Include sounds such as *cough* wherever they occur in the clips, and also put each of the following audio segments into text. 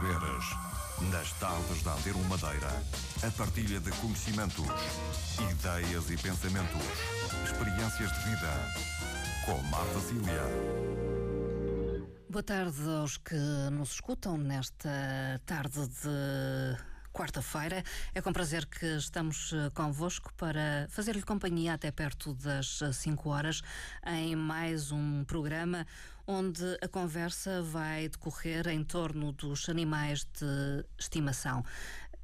saberes. Nas tardes da Antero Madeira, a partilha de conhecimentos, ideias e pensamentos, experiências de vida. Com Marta Cília. Boa tarde aos que nos escutam nesta tarde de quarta-feira. É com prazer que estamos eh, convosco para fazer-lhe companhia até perto das 5 horas em mais um programa onde a conversa vai decorrer em torno dos animais de estimação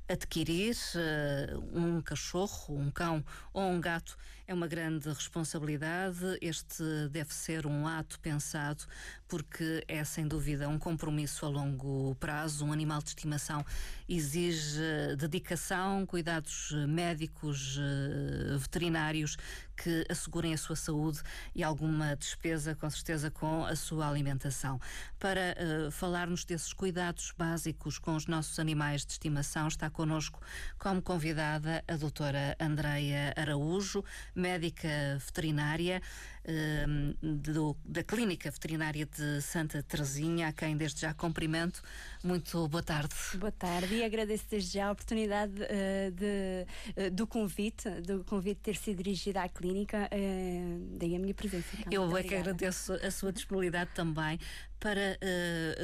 adquirir uh, um cachorro, um cão ou um gato é uma grande responsabilidade. Este deve ser um ato pensado porque é sem dúvida um compromisso a longo prazo. Um animal de estimação exige dedicação, cuidados médicos, uh, veterinários que assegurem a sua saúde e alguma despesa, com certeza, com a sua alimentação. Para uh, falarmos desses cuidados básicos com os nossos animais de estimação está connosco como convidada a doutora Andreia Araújo, médica veterinária eh, do, da Clínica Veterinária de Santa Teresinha, a quem desde já cumprimento. Muito boa tarde. Boa tarde e agradeço desde já a oportunidade uh, de, uh, do convite, do convite ter sido dirigido à clínica, uh, daí a minha presença. Então. Eu é que agradeço a sua disponibilidade também para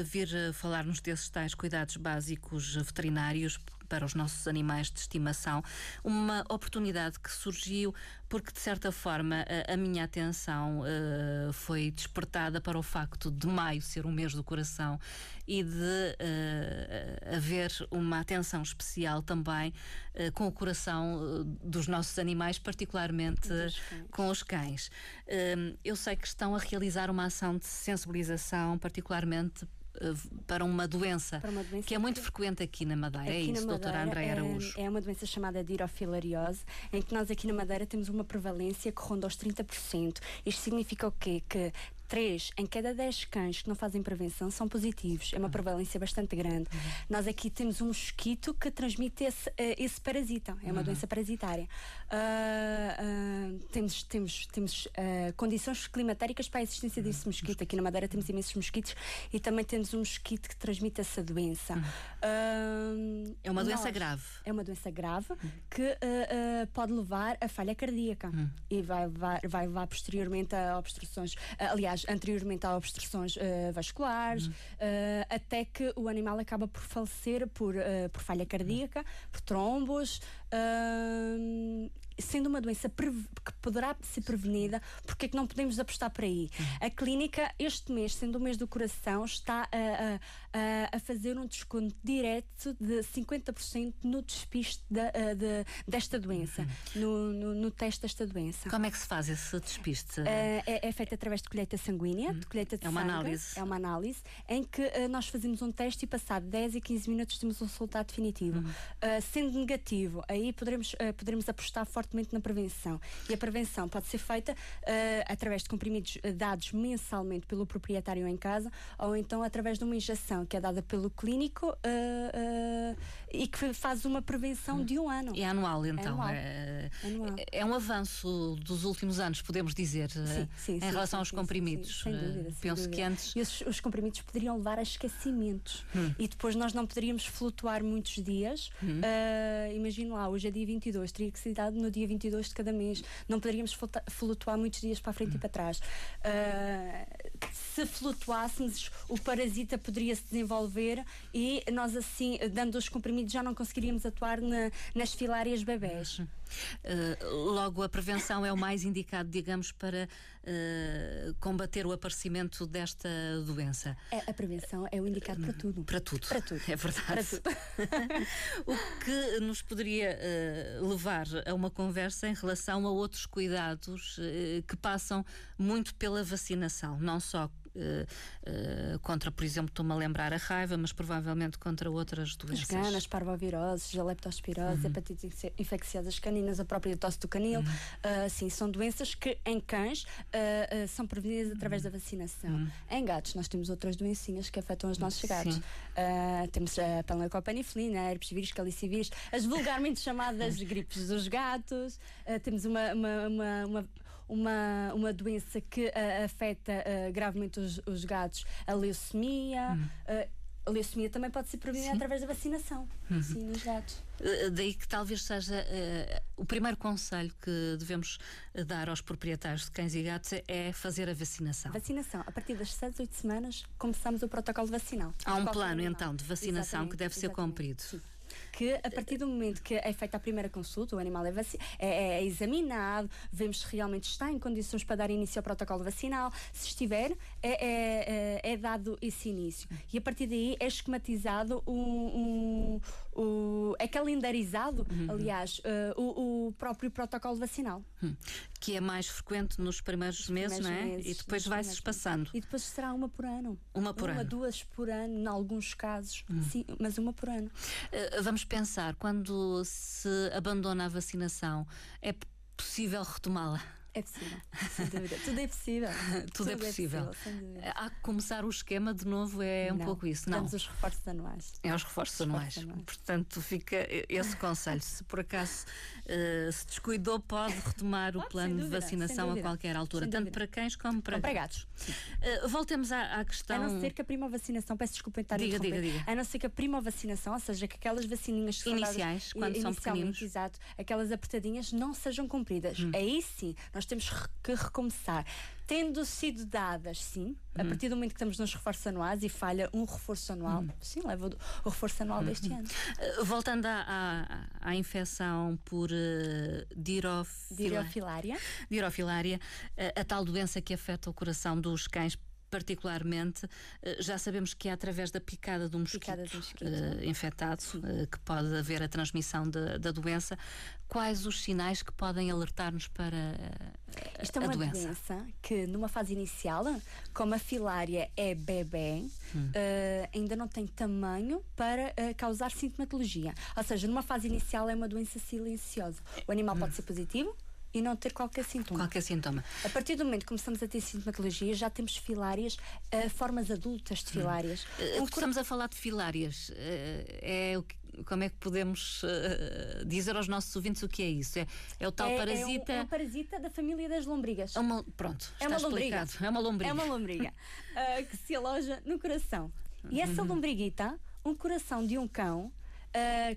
vir falar-nos desses tais cuidados básicos veterinários para os nossos animais de estimação, uma oportunidade que surgiu porque, de certa forma, a, a minha atenção uh, foi despertada para o facto de maio ser o mês do coração e de uh, haver uma atenção especial também uh, com o coração dos nossos animais, particularmente com os cães. eu sei que estão a realizar uma ação de sensibilização, particularmente eh, para uma doença, para uma doença que é muito que... frequente aqui na Madeira. É aqui é isso, doutora André Araújo. É, é uma doença chamada dirofilariose, em que nós aqui na Madeira temos uma prevalência que ronda aos 30%. Isto significa o quê? Que 3 em cada 10 cães que não fazem prevenção são positivos. É uma uhum. prevalência bastante grande. Uhum. Nós aqui temos um mosquito que transmite esse, uh, esse parasita. É uma uhum. doença parasitária. Uh, uh, temos temos, temos condições climatéricas para a existência desse mosquito. Aqui na Madeira temos imensos mosquitos e também temos um mosquito que transmite essa doença. é uma doença nós, grave. É uma doença grave que pode levar a falha cardíaca e vai, vai, vai levar posteriormente a obstruções. aliás, anteriormente a obstruções uh, vasculares, uhum. uh, até que o animal acaba por falecer por, uh, por falha cardíaca, por trombos Um, sendo uma doença que poderá ser prevenida, porque é que não podemos apostar por aí? A clínica, este mês, sendo o mês do coração, está a, a, a fazer um desconto direto de 50% no despiste da, de, desta doença, no, no, no, teste desta doença. Como é que se faz esse despiste? Uh, é, é, feito através de colheita sanguínea, de colheita de é uma sangue, análise. É uma análise em que uh, nós fazemos um teste e passado 10 e 15 minutos temos um resultado definitivo. Uhum. Uh, sendo negativo, aí poderemos, poderemos apostar fortemente fortemente na prevenção. E a prevenção pode ser feita uh, através de comprimidos eh, dados mensalmente pelo proprietário em casa ou então através de uma injeção que é dada pelo clínico uh, uh, e que faz uma prevenção de um ano. É anual, então. É, anual. É, anual. é um avanço dos últimos anos, podemos dizer, sim, sim, em sim, relação aos comprimidos. sem dúvida. Sem Penso dúvida. que antes. E os, os comprimidos poderiam levar a esquecimentos hum. e depois nós não poderíamos flutuar muitos dias. Hum. imagino lá, hoje é dia 22, teria que ser dado no dia 22 de cada mês. Não poderíamos flutuar muitos dias para a frente e para trás. Uh, se flutuássemos, o parasita poderia se desenvolver e nós, assim, dando os comprimidos, já não conseguiríamos atuar na, nas filárias bebés. Uh, logo, a prevenção é o mais indicado, digamos, para uh, combater o aparecimento desta doença. É, a prevenção é o indicado para tudo. Para tudo. Para tudo. É verdade. *laughs* O que nos poderia uh, levar a uma conversa em relação a outros cuidados que passam muito pela vacinação, não só uh, uh, contra, por exemplo, estou-me a lembrar a raiva, mas provavelmente contra outras doenças. As ganas, parvoviroses, a leptospirose, uhum. hepatites infecciosas caninas, a própria tosse do canil, uhum. uh, sim, são doenças que em cães são prevenidas através uhum. da vacinação. Uhum. Em gatos nós temos outras doencinhas que afetam os nossos gatos. temos a panlecopaniflina, a herpes vírus, calicivírus, as vulgarmente *laughs* chamadas gripes dos gatos, temos uma, uma, uma, uma, uma, uma doença que afeta gravemente os, os gatos a leucemia. Hum. Uh, a leucemia também pode ser prevenida através da vacinação. Uhum. Sim, nos. Eh, daí que talvez seja uh, o primeiro conselho que devemos dar aos proprietários de cães e gatos é fazer a vacinação. Vacinação. A partir das 6, 8 semanas começamos o protocolo vacinal. Há um plano animal. então de vacinação exatamente, que deve exatamente. ser cumprido. Sim que a partir do momento que é feita a primeira consulta, o animal é, é, é, examinado, vemos se realmente está em condições para dar início ao protocolo vacinal. Se estiver, é, é, é, é dado esse início. E a partir daí é esquematizado um, um, um é calendarizado, uhum. aliás, uh, o, o, próprio protocolo vacinal. Uhum. Que é mais frequente nos primeiros meses, não é? Meses, e depois vai-se espaçando. E depois será uma por ano. Uma por uma, ano. Uma, duas por ano, em alguns casos, uhum. sim, mas uma por ano. Uh, vamos pensar, quando se abandona a vacinação, é possível retomá-la? É possível, sem dúvida. Tudo é possível. *laughs* Tudo, Tudo é possível. É possível Há que começar o esquema de novo, é um pouco isso, não? Temos os reforços anuais. É os reforços, os anuais. anuais. Portanto, fica esse conselho. Se por acaso uh, se descuidou, pode retomar o plano dúvida, de vacinação a qualquer altura, tanto para cães como para, para gatos. Uh, voltemos à, à, questão. A não ser que a prima vacinação, peço desculpa estar diga, diga, diga. A não ser que a prima vacinação, ou seja, que aquelas vacininhas iniciais, quando são pequeninos, exato, aquelas apertadinhas não sejam cumpridas. Hum. Aí sim, nós temos que recomeçar. Tendo sido dadas, sim, a partir do momento que estamos nos reforços anuais e falha um reforço anual, sim, leva o, reforço anual deste ano. Uh, voltando à, à, à, infecção por uh, dirofila... dirofilária, dirofilária uh, a tal doença que afeta o coração dos cães particularmente, eh, já sabemos que é através da picada do mosquito, picada do mosquito. Uh, infectado uh, que pode haver a transmissão de, da doença. Quais os sinais que podem alertar-nos para uh, Isto é uma doença? doença? que, numa fase inicial, como a filária é bebê, hum. ainda não tem tamanho para causar sintomatologia. Ou seja, numa fase inicial é uma doença silenciosa. O animal hum. pode ser positivo, e não ter qualquer sintoma. Qualquer sintoma. A partir do momento que começamos a ter sintomatologia, já temos filárias, uh, formas adultas de filárias. Uh, um estamos a falar de filárias. Uh, é o que como é que podemos uh, dizer aos nossos ouvintes o que é isso? É, é o tal é, parasita. É um, é um, parasita da família das lombrigas. É uma, pronto, é uma lombriga. É uma lombriga. É uma lombriga *laughs* que se aloja no coração. E essa uhum. lombriguita, um coração de um cão,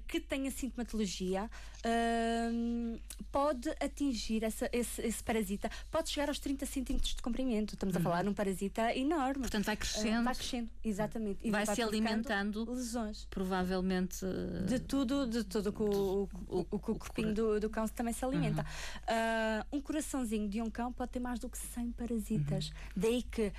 que tenha sintomatologia uh, pode atingir essa, esse, esse, parasita, pode chegar aos 30 centímetros de comprimento. Estamos uhum. a falar num parasita enorme. Portanto, vai crescendo. Uh, vai crescendo, exatamente. E vai, vai se alimentando. Lesões. Provavelmente. De tudo, de tudo que o, o, o, corpinho do, do, cão também se alimenta. Uhum. um coraçãozinho de um cão pode ter mais do que 100 parasitas. Uhum. Daí que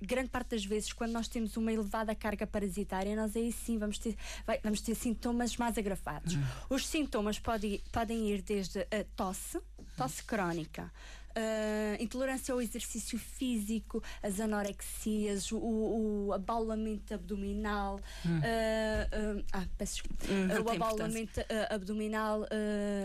grande parte das vezes, quando nós temos uma elevada carga parasitária, nós aí sim vamos ter, vai, vamos ter sintomas mais agravados. Uhum. Os sintomas pode, podem ir desde a tosse, tosse crónica, Uh, intolerância ao exercício físico, as anorexias, o, o abaulamento abdominal, hum. uh, uh, ah, peço desculpa, hum, o abaulamento abdominal,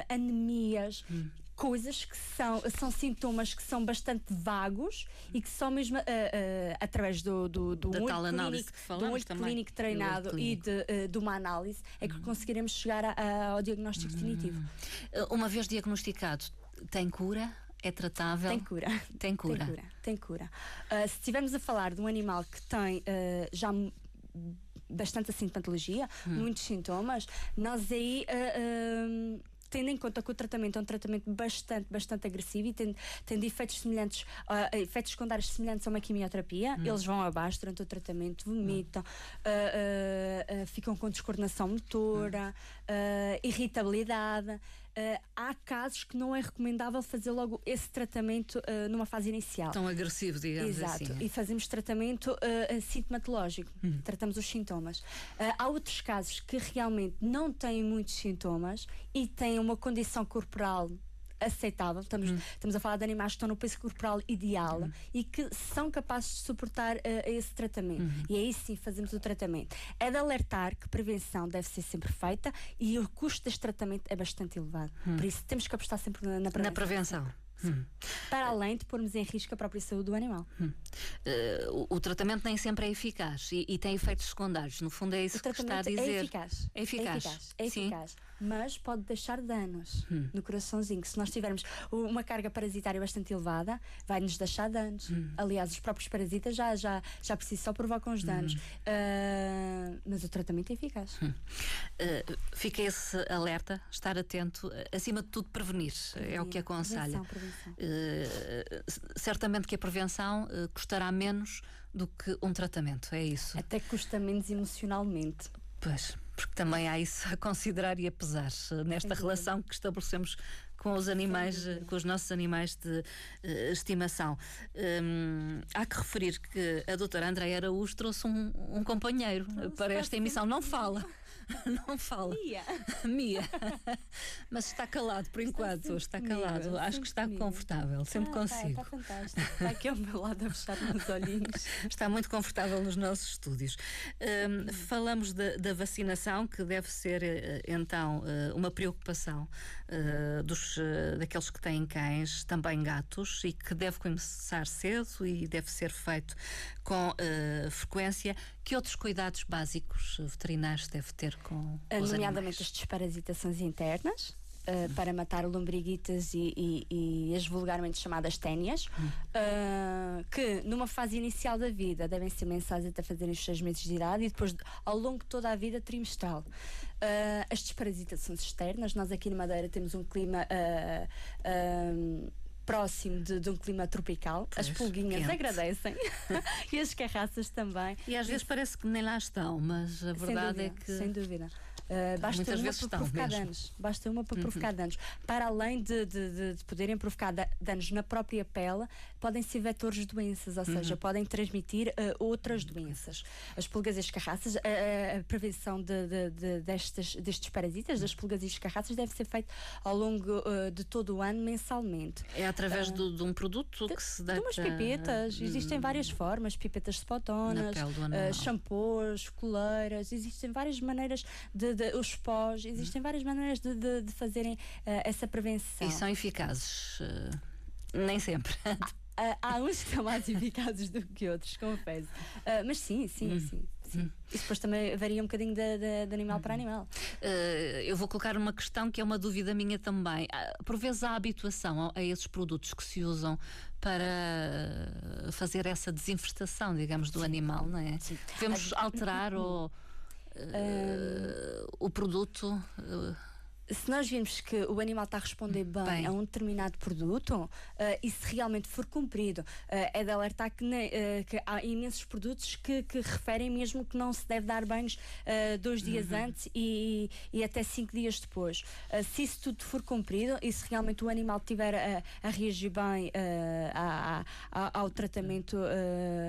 anemias. Hum coisas que são, são sintomas que são bastante vagos e que só mesmo uh, uh, através do, do, do da tal clínico, que do olho também. clínico treinado clínico. e de, uh, de, uma análise é que uhum. conseguiremos chegar a, a, ao diagnóstico uhum. definitivo. Uma vez diagnosticado, tem cura? É tratável? Tem cura. Tem cura. Tem cura. Tem cura. se estivermos a falar de um animal que tem já bastante sintomatologia, hum. muitos sintomas, nós aí uh, uh, tendo em conta que o tratamento é um tratamento bastante, bastante agressivo e tem, tem efeitos semelhantes, uh, efeitos secundários semelhantes a uma quimioterapia, hum. eles vão abaixo durante o tratamento, vomitam, uh, uh, ficam com descoordenação motora, hum. irritabilidade. Uh, há casos que não é recomendável fazer logo esse tratamento uh, numa fase inicial. Tão agressivo, digamos Exato. assim. E fazemos tratamento uh, sintomatológico. Uhum. Tratamos os sintomas. há outros casos que realmente não têm muitos sintomas e têm uma condição corporal aceitável. Estamos, hum. estamos a falar de animais que estão no peso corporal ideal hum. e que são capazes de suportar uh, esse tratamento. Hum. E aí sim fazemos o tratamento. É de alertar que prevenção deve ser sempre feita e o custo deste tratamento é bastante elevado. Hum. Por isso temos que apostar sempre na, na prevenção. Na prevenção. Hum. Para além de pormos em risco a própria saúde do animal. Hum. Uh, o, o, tratamento nem sempre é eficaz e, e, tem efeitos secundários. No fundo, é isso que está a é dizer. É eficaz. É eficaz. É eficaz. É eficaz mas pode deixar danos hum. no coraçãozinho. Se nós tivermos uma carga parasitária bastante elevada, vai-nos deixar danos. Hum. Aliás, os próprios parasitas já, já, já por si só provocam os danos. Hum. Uh, mas o tratamento é eficaz. Uh, fica esse alerta, estar atento, acima de tudo, prevenir. prevenir. É o que aconselha. Prevenção, prevenção. Uh, certamente que a prevenção custará menos do que um tratamento, é isso. Até custa menos emocionalmente. Pois, porque também há isso a considerar e a pesar eh, nesta relação que estabelecemos com os animais, eh, com os nossos animais de uh, estimação. Um, há que referir que a doutora Andréia Araújo trouxe um, um companheiro para esta emissão. Não fala. *laughs* *laughs* não fala. Mia. *laughs* Mia. *laughs* Mas está calado por enquanto. Está, calado. Acho que está comigo. confortável. Sempre ah, consigo. Está, está fantástico. Está aqui ao meu lado a fechar meus olhinhos. Está muito confortável nos nossos estúdios. Um, falamos da, da, vacinação, que deve ser eh, então eh, uma preocupação uh, dos, daqueles que têm cães, também gatos, e que deve começar cedo e deve ser feito com uh, frequência. Que outros cuidados básicos veterinários deve ter com os Nomeadamente as desparasitações internas. Uh, para matar lombriguitas e, e, e, as vulgarmente chamadas ténias, uh, que numa fase inicial da vida devem ser mensais até fazerem os seis meses de idade e depois ao longo de toda a vida trimestral. Uh, as desparasitações externas, nós aqui na Madeira temos um clima próximo de, de um clima tropical. Pois, as pulguinhas quente. agradecem *laughs* e as carraças também. E às vezes parece que nem lá estão, mas a verdade é que. Sem dúvida. Uh, basta Muitas uma para provocar mesmo. danos. Basta uma para uhum. provocar danos. Para além de, de, de, poderem provocar danos na própria pele, podem ser vetores de doenças, ou seja, uhum. podem transmitir uh, outras doenças. As pulgas e as carraças, a, a prevenção de, destes, destes parasitas, das pulgas e as carraças, deve ser feita ao longo uh, de todo o ano, mensalmente. É através do, de um produto que se dá. De umas pipetas. Existem várias formas: pipetas spotonas, uh, shampoos, coleiras, existem várias maneiras de de, os pós, existem várias maneiras de, de, de fazerem uh, essa prevenção. E são eficazes? Uh, nem sempre. Há, *laughs* há, uns que são mais eficazes do que outros, confesso. Uh, mas sim, sim, hum. sim. Sim. Hum. Isso depois também varia um bocadinho de, de, de animal para animal. Uh, eu vou colocar uma questão que é uma dúvida minha também. Uh, por vezes há habituação a, a, esses produtos que se usam para fazer essa desinfestação, digamos, do Sim. animal, não é? Sim. Devemos alterar ou uh, o produto. Uh, se nós vimos que o animal está a responder bem, bem. a um determinado produto uh, e se realmente for cumprido, uh, é de alertar que, uh, que, há imensos produtos que, que, referem mesmo que não se deve dar banhos dois dias uhum. antes e, e, até cinco dias depois. se isso tudo for cumprido e se realmente o animal estiver a, a reagir bem a, a, ao tratamento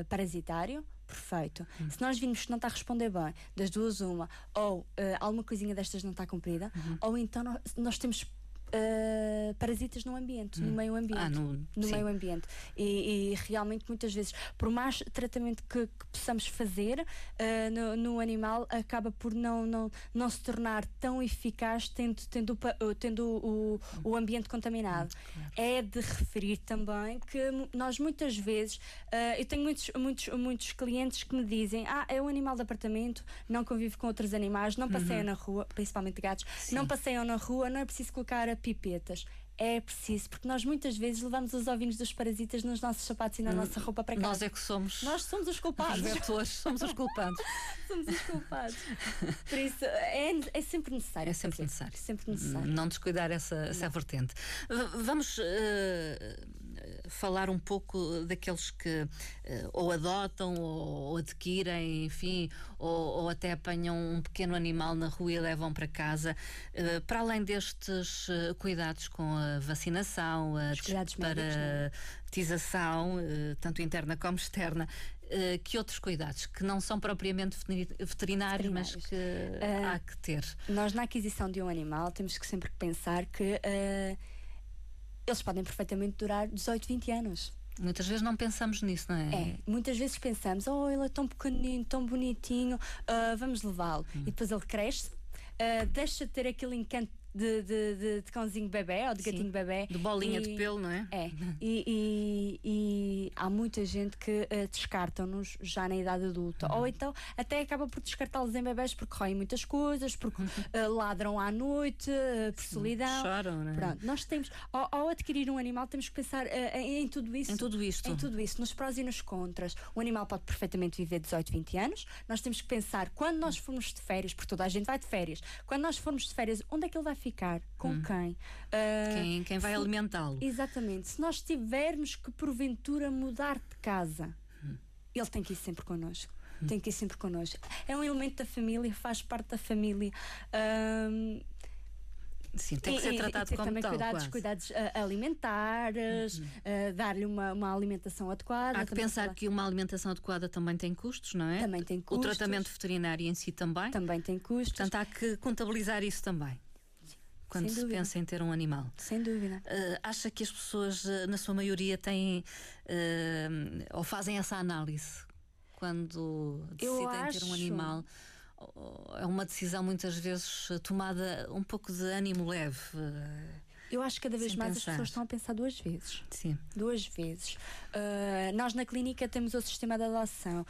parasitário, perfeito. Uhum. Se nós vimos que não está a responder bem, das duas, uma, ou uh, alguma coisinha destas não está cumprida, uhum. ou então nós, nós temos uh, parasitas no ambiente, hum. no meio ambiente. Ah, no, no meio ambiente. E, e, realmente, muitas vezes, por mais tratamento que, que possamos fazer uh, no, no, animal, acaba por não, não, não se tornar tão eficaz tendo, tendo, tendo o, o ambiente contaminado. Hum, claro. É de referir também que nós muitas vezes, uh, eu tenho muitos, muitos, muitos clientes que me dizem: Ah, é um animal de apartamento, não convive com outros animais, não passeia uhum. na rua, principalmente gatos, Sim. não passeiam na rua, não é preciso colocar a pipetas. É preciso, porque nós muitas vezes levamos os ovinhos dos parasitas nos nossos sapatos e na hum, nossa roupa para casa. Nós é que somos. Nós somos os culpados. Os vetores, somos os culpados. *laughs* somos os culpados. *laughs* Por isso, é, é sempre necessário. É sempre necessário. Sempre necessário. Não descuidar essa, essa vertente. Vamos. Uh, falar um pouco daqueles que uh, ou adotam ou, adquirem, enfim, ou, ou, até apanham um pequeno animal na rua e levam para casa. Uh, para além destes uh, cuidados com a vacinação, a desparatização, é? tanto interna como externa, que outros cuidados que não são propriamente veterinários, veterinários. mas que uh, há que ter? Nós, na aquisição de um animal, temos que sempre pensar que uh, eles podem perfeitamente durar 18, 20 anos. Muitas vezes não pensamos nisso, não é? É, muitas vezes pensamos, oh, ele é tão pequenino, tão bonitinho, uh, vamos levá-lo. Hum. E depois ele cresce, uh, deixa de ter aquele encanto de, de, de, de cãozinho bebê ou de Sim. gatinho bebê. De bolinha E- de pelo, não é? É, e, e- e há muita gente que eh, descartam-nos já na idade adulta. Uhum. Ou então até acaba por descartá-los em bebés porque roem muitas coisas, porque *laughs* eh, ladram à noite, eh, por solidão. Choram, não é? Pronto, nós temos, ao, ao adquirir um animal, temos que pensar em, em tudo isso. Em tudo isto. Em tudo isso, nos prós e nos contras. O animal pode perfeitamente viver 18, 20 anos. Nós temos que pensar quando nós formos de férias, porque toda a gente vai de férias, quando nós formos de férias, onde é que ele vai ficar? Com quem? Ah, Quem, quem vai alimentá-lo? Exatamente. Se nós tivermos que porventura mudar de casa, ele tem que ir sempre connosco. Tem que ir sempre connosco. É um elemento da família, faz parte da família. Ahm, Sim, tem que e- ser e- tratado e ter como também tal. cuidados, quase. Uhum. cuidados ah, alimentares, ah, dar-lhe uma, uma alimentação adequada. Há que pensar falar- que uma alimentação adequada também tem custos, não é? Também tem O custos. tratamento veterinário em si também. também tem custos. Portanto, há que contabilizar isso também. Quando se pensa em ter um animal. Sem dúvida. Uh, acha que as pessoas, uh, na sua maioria, têm uh, ou fazem essa análise quando decidem ter um acho- animal? É uma decisão muitas vezes tomada um pouco de ânimo leve. Eu acho que cada vez Sem mais pensar. as pessoas estão a pensar duas vezes. Sim. Duas vezes. Uh, nós na clínica temos o sistema de adoção uh,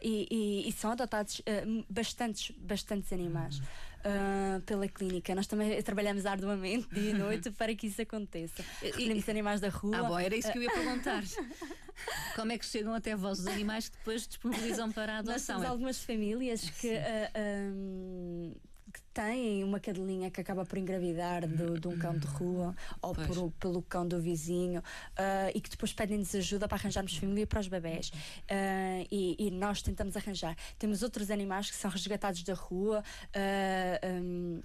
e, e- e são adotados uh, bastantes, bastantes animais uh, pela clínica. Nós também trabalhamos arduamente dia e *laughs* noite para que isso aconteça. Recolhemos animais da rua. Ah, bom, era isso que eu ia perguntar. *laughs* Como é que chegam até vós os animais que depois disponibilizam para a Nós adoção? temos algumas famílias que, uh, um, que têm uma cadelinha que acaba por engravidar do- de um cão de rua ou por- pelo cão do vizinho uh, e que depois pedem-nos ajuda para arranjarmos família para os bebés. Uh, e, e nós tentamos arranjar. Temos outros animais que são resgatados da rua. uh, um,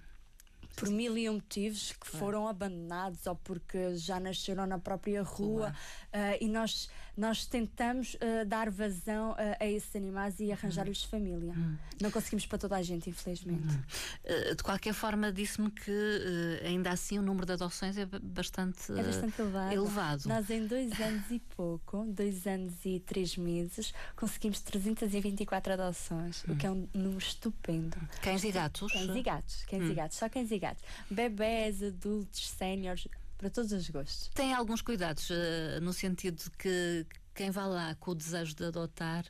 por mil e um motivos que foram abandonados ou porque já nasceram na própria rua uh, e nós, nós tentamos uh, dar vazão uh, a esses animais e arranjar-lhes família. Não conseguimos para toda a gente, infelizmente. Uh, De qualquer forma, disse-me que uh, ainda assim o número de adoções é ba- bastante, É bastante uh, elevado. elevado. Nós, em dois anos e pouco, dois anos e três meses, conseguimos 324 adoções, o que é um número estupendo. Cães e gatos? Cães e gatos, cães e gatos, só cães e gatos. Bebés, adultos, séniores, para todos os gostos. Tem alguns cuidados, eh, no sentido de que quem vai lá com o desejo de adotar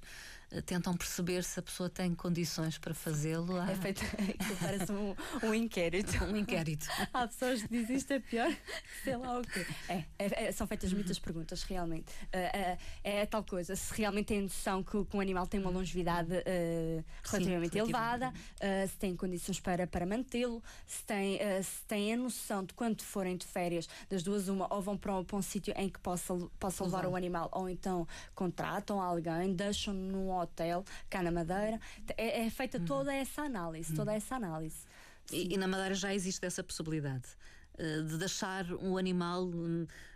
tentam perceber se a pessoa tem condições para fazê-lo. Há *laughs* É feito, aquilo parece um, um inquérito. *laughs* um inquérito. Há pessoas que dizem isto é pior, *laughs* sei lá o quê. É, é- é- são feitas muitas perguntas, realmente. Ah, ah, é tal coisa, se realmente tem noção que, que um animal tem uma longevidade ah, relativamente relativamente. elevada, ah, se tem condições para, para mantê-lo, se tem, ah, se tem a noção de quando forem de férias, das duas, uma, ou vão para um, para um sítio em que possa, possa levar o animal, ou então contratam alguém, deixam hotel cá na Madeira. É, é feita toda essa análise, toda essa análise. E, e na Madeira já existe essa possibilidade de deixar um animal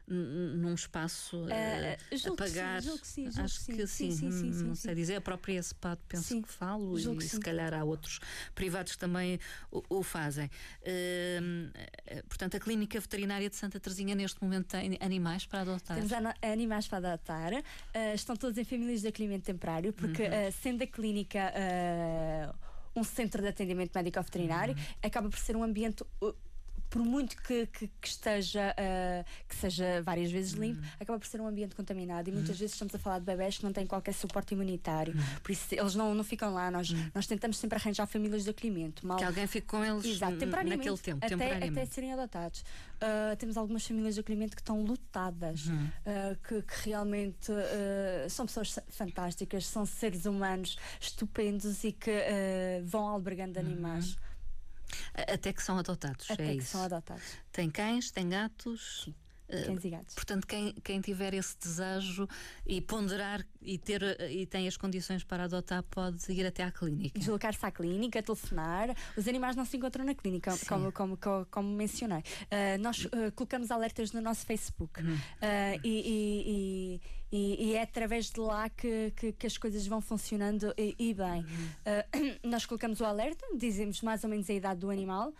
num espaço eh, Eh, julgo que sim, que sim, Acho que sim. sim, Sim, hum, não sei dizer. A própria SPAD penso que falo e se calhar há outros privados que também o, fazem. Hum, eh, portanto, a Clínica Veterinária de Santa Teresinha neste momento tem animais para adotar. Temos animais para adotar, ah, estão todos em famílias de acolhimento temporário, porque Uhum. sendo a clínica um centro de atendimento médico-veterinário, Uhum. acaba por ser um ambiente. Uh, por muito que, que- que esteja ah, que seja várias vezes limpo, Uhum. acaba por ser um ambiente contaminado e muitas vezes estamos a falar de bebés que não têm qualquer suporte imunitário. Uhum. Por isso eles não, não ficam lá. Nós, nós tentamos sempre arranjar famílias de acolhimento. Mal, Que alguém fique com eles Exato, temporariamente. naquele tempo, até, temporariamente. até serem adotados. Uh, temos algumas famílias de acolhimento que estão lotadas, Uhum. uh, que, que realmente uh, são pessoas fantásticas, são seres humanos estupendos e que uh, vão albergando animais Até que são adotados. até é que isso. são adotados. Tem cães, tem gatos. Eh, Cães e gatos. Portanto, quem, quem tiver esse desejo e ponderar e, ter, eh, e tem as condições para adotar, pode ir até à clínica. Deslocar-se à clínica, telefonar. Os animais não se encontram na clínica, como, como, como, como mencionei. Uh, nós uh, colocamos alertas no nosso Facebook Uhum. Uh, e, e- e- e- é através de lá que, que, que as coisas vão funcionando e, bem. Uh, *clears throat* nós colocamos o alerta, dizemos mais ou menos a idade do animal.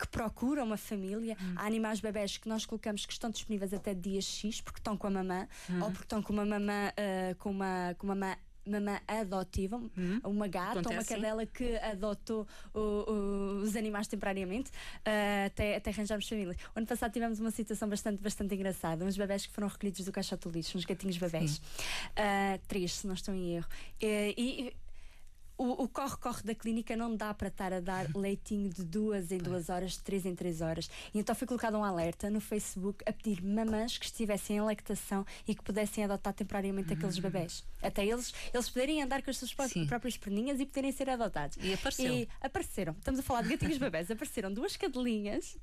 Que procura uma família. Uhum. Há animais bebés que nós colocamos que estão disponíveis até dia X porque estão com a mamã Uhum. ou porque estão com uma mamã uh, com uma, com uma mamã mamã adotiva, hum. uma gata ou uma cadela que adotou o, o, os animais temporariamente, uh, até, até arranjarmos famílias. O ano passado tivemos uma situação bastante, bastante engraçada. Uns bebés que foram recolhidos do caixote do lixo, uns gatinhos bebés. Uh, três, se não estou em erro. Uh, e o corre-corre da clínica não dá para estar a dar leitinho de duas em duas horas, de três em três horas. E então foi colocado um alerta no Facebook a pedir mamãs que estivessem em lactação e que pudessem adotar temporariamente aqueles hum. bebés. Até eles, eles poderem andar com as suas Sim. próprias perninhas e poderem ser adotados. E apareceram. E apareceram. Estamos a falar de gatinhos *laughs* bebés. Apareceram duas cadelinhas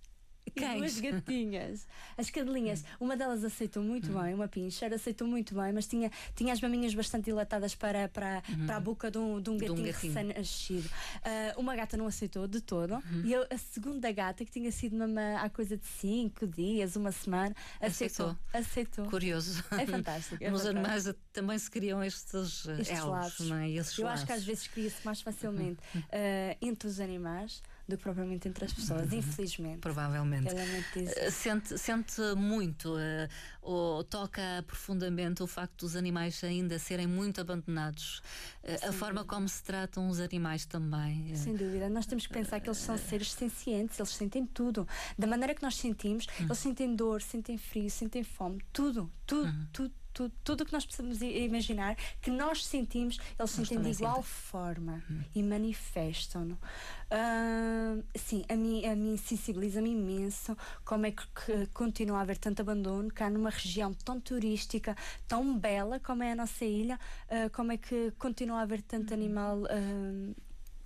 Cães. duas gatinhas. As cadelinhas, uma delas aceitou muito bem, uma pincher, aceitou muito bem, mas tinha, tinha as maminhas bastante dilatadas para, para, uhum. para a boca de um, de um gatinho, um gatinho. recém-nascido. Uh, uma gata não aceitou de todo, uhum. e eu, a segunda gata, que tinha sido mama há coisa de 5 dias, uma semana, aceitou. aceitou. aceitou. Curioso. É fantástico. É Nos animais também se criam estes, estes elos, lados. Não é? eu laços. acho que às vezes cria-se mais facilmente uh, entre os animais do que propriamente entre as pessoas, uhum. infelizmente. Provavelmente. Uh, sente, sente muito, uh, ou toca profundamente o facto dos animais ainda serem muito abandonados, uh, a forma como se tratam os animais também. Sem dúvida, nós temos que pensar que eles são seres sencientes, eles sentem tudo. Da maneira que nós sentimos, uhum. eles sentem dor, sentem frio, sentem fome, tudo, tudo, uhum. tudo tudo, tudo o que nós precisamos imaginar, que nós sentimos, eles sentem de igual forma hum. e manifestam-no. Uh, sim, a mim, a mim sensibiliza-me imenso como é que, que, continua a haver tanto abandono cá numa região tão turística, tão bela como é a nossa ilha, uh, como é que continua a haver tanto animal uh,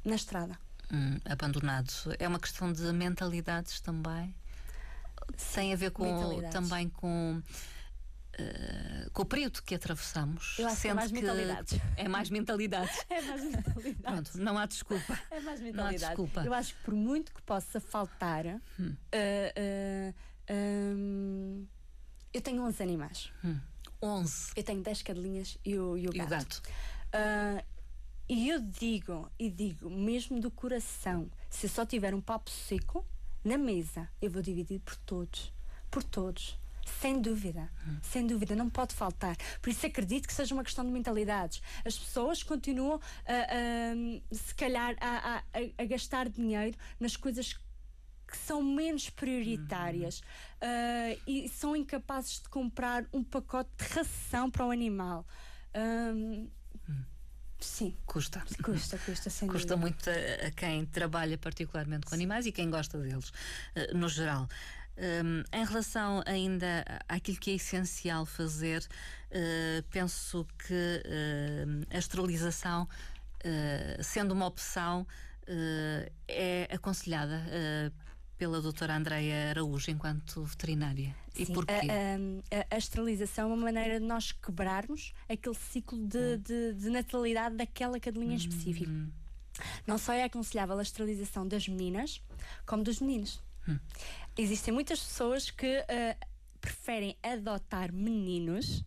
na estrada. Hum, abandonado. É uma questão de mentalidades também. Tem a ver com também com eh, com o período que atravessamos. Eu acho que é mais mentalidade. É mais mentalidade. *laughs* é mais mentalidade. Pronto, não há desculpa. É mais mentalidade. Não há desculpa. Eu acho que por muito que possa faltar, hum. uh, uh, um, eu tenho 11 animais. Hum. 11. Eu tenho 10 cadelinhas e o, e o gato. E, o gato. Uh, e eu digo, e digo, mesmo do coração, se só tiver um papo seco na mesa, eu vou dividir por todos. Por todos. Sem dúvida, hum. sem dúvida, não pode faltar. Por isso acredito que seja uma questão de mentalidades. As pessoas continuam, a, a, se calhar, a, a, a gastar dinheiro nas coisas que são menos prioritárias uh, e são incapazes de comprar um pacote de ração para o animal. Um, hum. Sim. Custa. Custa, custa, sem Custa dúvida. muito a, a, quem trabalha particularmente com animais e quem gosta deles, uh, no geral. Um, em relação ainda àquilo que é essencial fazer, uh, penso que uh, a esterilização, uh, sendo uma opção, é aconselhada pela doutora Andreia Araújo enquanto veterinária. Sim, e porquê? A, a, a, esterilização é uma maneira de nós quebrarmos aquele ciclo de, hum. de, de natalidade daquela cadelinha hum. específica. Não só é aconselhável a esterilização das meninas, como dos meninos. Hum. Existem muitas pessoas que uh, preferem adotar meninos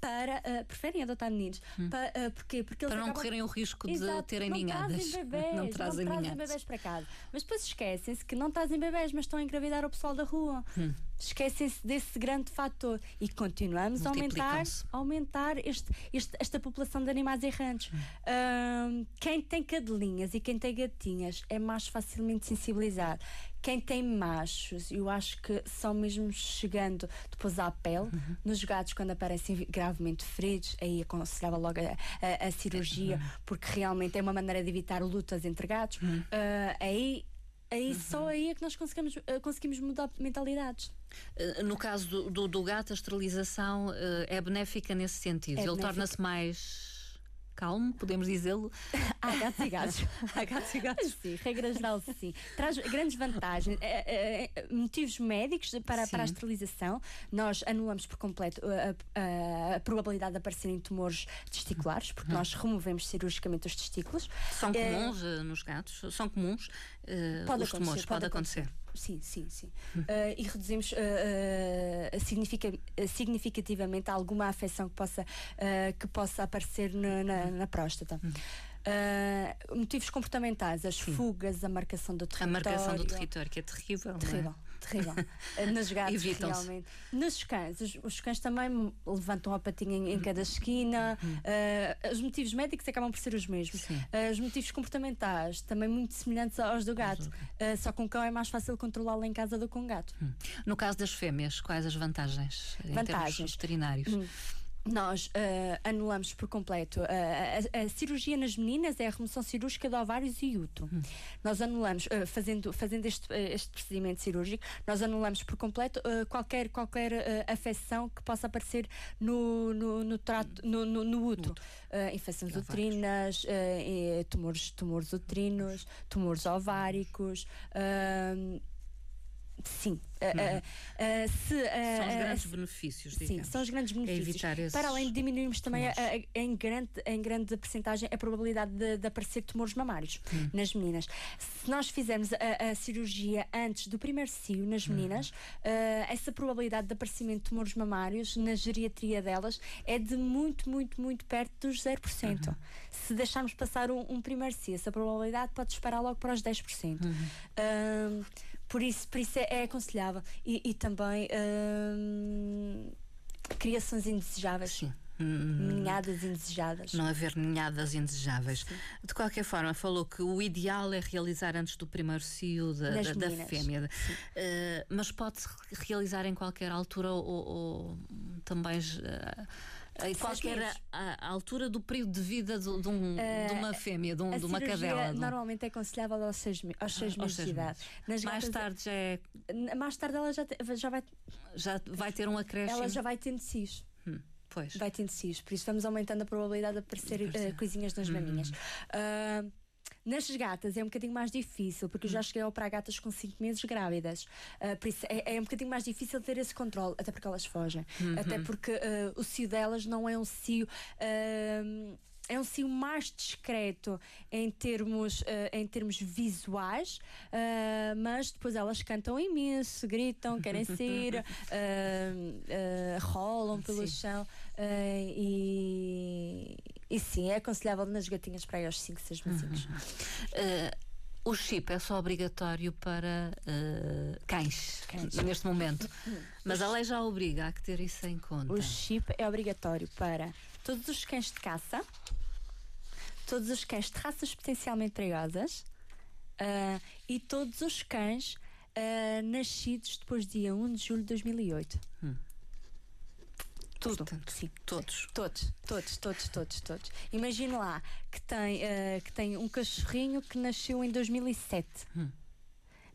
para uh, preferem adotar meninos hum. para, uh, porquê? Porque para não acabam... correrem o risco de Exato, terem não ninhadas trazem *laughs* bebês, não trazem, não trazem bebês para casa mas depois esquecem-se que não trazem bebês mas estão a engravidar o pessoal da rua hum. Esquecem-se desse grande fator e continuamos a aumentar, aumentar este, este, esta população de animais errantes hum. uh, quem tem cadelinhas e quem tem gatinhas é mais facilmente sensibilizado quem tem machos, eu acho que são mesmo chegando depois à pele, uhum. nos gatos, quando aparecem gravemente feridos, aí aconselhava logo a, a, a cirurgia, uhum. porque realmente é uma maneira de evitar lutas entre gatos. Uhum. Uh, aí aí uhum. só aí é que nós conseguimos, uh, conseguimos mudar mentalidades. Uh, no caso do, do, do, gato, a esterilização uh, é benéfica nesse sentido. É Ele torna-se mais calmo, podemos dizê-lo. *laughs* Há gatos e gatos. *laughs* Há gatos e gatos. Sim, regra geral, sim. Traz grandes vantagens. É, é, é, motivos médicos para, para a esterilização. Nós anulamos por completo a, a, a probabilidade de aparecerem tumores testiculares, porque hum. nós removemos cirurgicamente os testículos. São comuns uh, nos gatos? São comuns uh, os tumores? Pode, pode acontecer. acontecer. Sim, sim, sim. Uh, e reduzimos uh, uh, significa, significativamente alguma afecção que possa, que possa aparecer na, na, na próstata. motivos comportamentais, as sim. fugas, a marcação do território. A marcação do território, que é terrível. Terrível. É? Terrível. Nos *laughs* gatos, realmente. Nos cães, os, os, cães também levantam a patinha em, em cada esquina. Uh, os motivos médicos acabam por ser os mesmos. Uh, os motivos comportamentais também muito semelhantes aos do gato. Uh, só com o cão é mais fácil controlá-lo em casa do que com o gato. Hum. No caso das fêmeas, quais as vantagens? Vantagens. veterinários? Hum nós uh, anulamos por completo. Uh, a, a, cirurgia nas meninas é a remoção cirúrgica de ovários e útero. Hum. Nós anulamos, uh, fazendo, fazendo este, este procedimento cirúrgico, nós anulamos por completo qualquer, qualquer afecção que possa aparecer no, no, no, trato, no, no, no útero. infecções uterinas, tumores, tumores uterinos, tumores ováricos. Sim. Uh, uh, se, são os grandes benefícios, digamos. Sim, são os grandes benefícios. É Para além de diminuirmos também a, a, em, grande, em grande percentagem a probabilidade de, de aparecer tumores mamários hum. nas meninas. Se nós fizermos a, a, cirurgia antes do primeiro cio nas uhum. meninas, uh, essa probabilidade de aparecimento de tumores mamários na geriatria delas é de muito, muito, muito perto dos 0%. Uhum. Se deixarmos passar um, um primeiro cio, essa probabilidade pode disparar logo para os 10%. Uhum. Por isso, por isso é, é aconselhável. E, e também hum, criações indesejáveis. Sim. Ninhadas indesejadas. Não haver ninhadas indesejáveis. Sim. De qualquer forma, falou que o ideal é realizar antes do primeiro cio da, da, da, fêmea. Uh, mas pode-se realizar em qualquer altura ou, ou também. Uh, em qualquer a, a, altura do período de vida de, de, um, uh, de uma fêmea, de, um, de uma cadela. Normalmente é aconselhável aos seis, aos seis meses de idade. mais gatas, tarde já é. Mais tarde ela já, te, já vai. Já vai ter um acréscimo. Ela já vai tendo cis. Hum, pois. Vai tendo cis. Por isso vamos aumentando a probabilidade de aparecer uh, coisinhas nas hum. maminhas. Uh, nas gatas é um bocadinho mais difícil, porque eu já hum. cheguei a operar gatas com 5 meses grávidas. Uh, por isso é, é, um bocadinho mais difícil ter esse controle, até porque elas fogem. Uhum. Até porque uh, o cio delas não é um cio. Uh, é um cio mais discreto em termos, uh, em termos visuais, uh, mas depois elas cantam imenso, gritam, querem *laughs* ser, uh, rolam pelo sim. chão e, e sim, é aconselhável nas gatinhas para aí aos 5, 6 meses. O chip é só obrigatório para uh, cães, cães, neste momento. *laughs* Mas a lei já obriga a ter isso em conta. O chip é obrigatório para todos os cães de caça, todos os cães de raças potencialmente perigosas uh, e todos os cães uh, nascidos depois de dia 1 de julho de 2008. Hum. Tudo. Portanto, sim. Todos. Todos, todos, todos, todos, todos. Imagina lá que tem, uh, que tem um cachorrinho que nasceu em 2007. Hum.